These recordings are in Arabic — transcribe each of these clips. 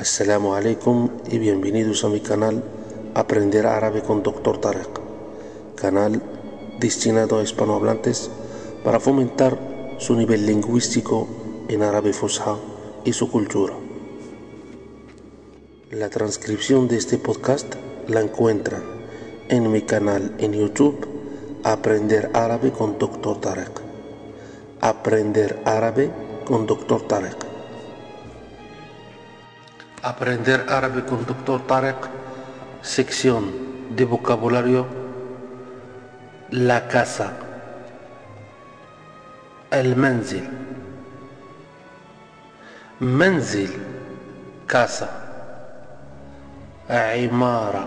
Assalamu alaikum y bienvenidos a mi canal Aprender Árabe con Dr. Tarek, canal destinado a hispanohablantes para fomentar su nivel lingüístico en árabe fusha y su cultura. La transcripción de este podcast la encuentran en mi canal en YouTube Aprender Árabe con Dr. Tarek. Aprender Árabe con Dr. Tarek. Aprender árabe con Dr. Tarek, sección de vocabulario, la casa, el menzil, menzil, casa, imara,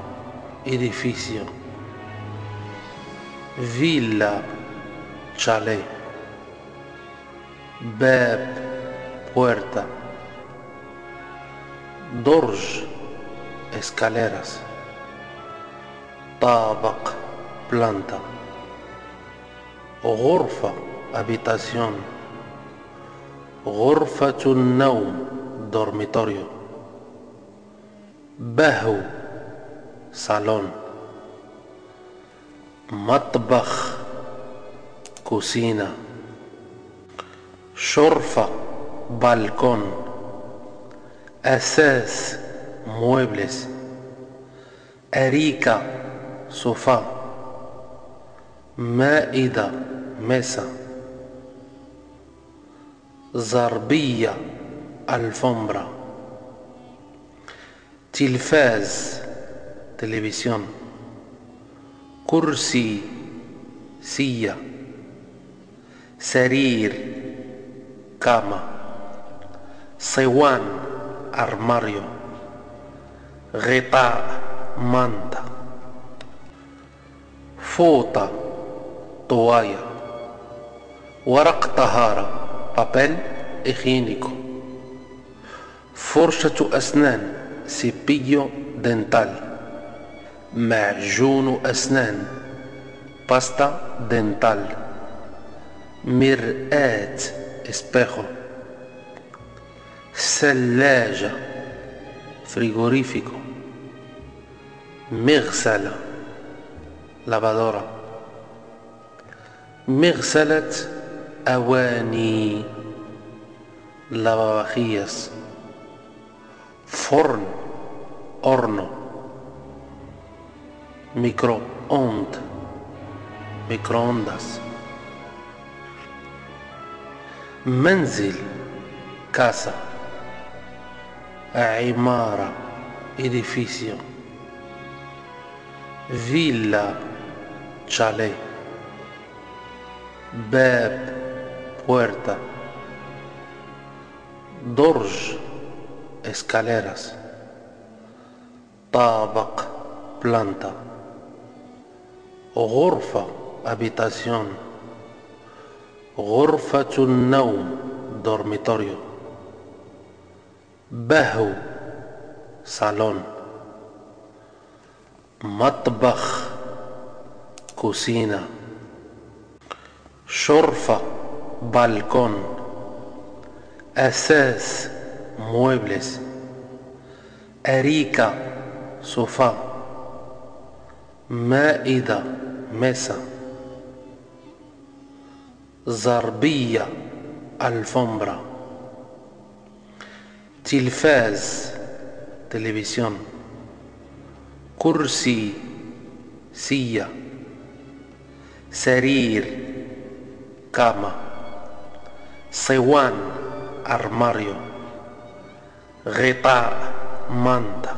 edificio, villa, chalet, bab, puerta. درج escaleras طابق planta غرفة habitación غرفة النوم dormitorio بهو salón مطبخ cocina شرفة balcón أساس موبلس أريكا صفاء مائدة ميسا زربية الفمبرا تلفاز تلفزيون. كرسي سية سرير كاما. صوان أرماريو غطاء مانتا فوطة طواية ورق طهارة بابل higiénico فرشة أسنان cepillo dental معجون أسنان pasta dental مرآة espejo ثلاجة frigorífico. مغسلة. lavadora مغسلة أواني. lavavajillas فرن. horno. ميكرو أوند microondas منزل. casa عمارة edificio villa chalet باب puerta درج escaleras طابق planta غرفة habitación غرفة النوم dormitorio بهو صالون مطبخ كوسينة شرفة بالكون أساس muebles أريكة صوفا مائدة مسا زربية ألفومبرا. تلفاز تلفزيون كرسي سية سرير كاما صوان أرماريو غطاء مانتا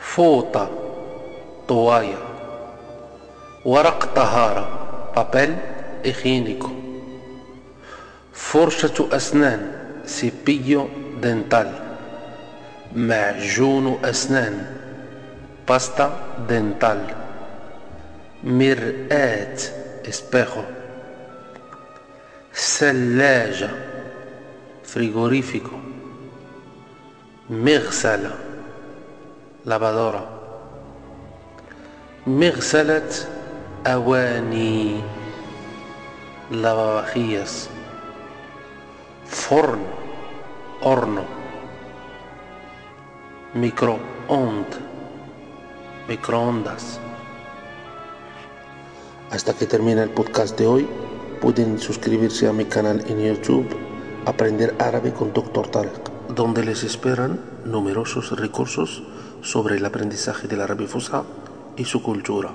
فوطة طواية ورق طهارة بابل higiénico فرشة أسنان cepillo dental معجون أسنان, pasta dental مرآة espejo, ثلاجة frigorífico مغسلة lavadora مغسلة أواني لابابخيس فرن horno microond, microondas. Hasta que termina el podcast de hoy, pueden suscribirse a mi canal en YouTube, Aprender Árabe con Dr. Tarek, donde les esperan numerosos recursos sobre el aprendizaje del árabe fusha y su cultura.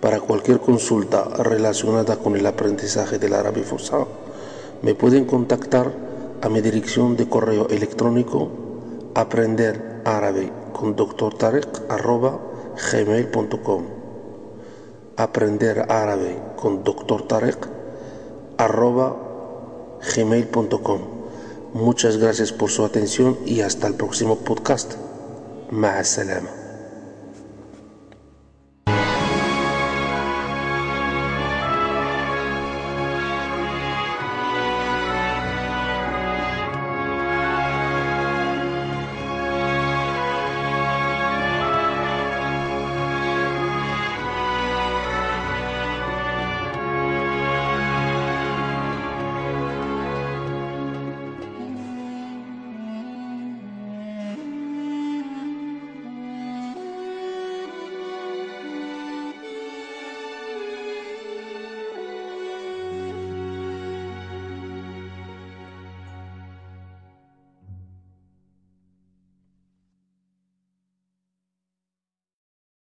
Para cualquier consulta relacionada con el aprendizaje del árabe fusha, me pueden contactar a mi dirección de correo electrónico aprender árabe con doctor Tarek arroba gmail.com aprender árabe con doctor Tarek arroba gmail.com Muchas gracias por su atención y hasta el próximo podcast. Ma.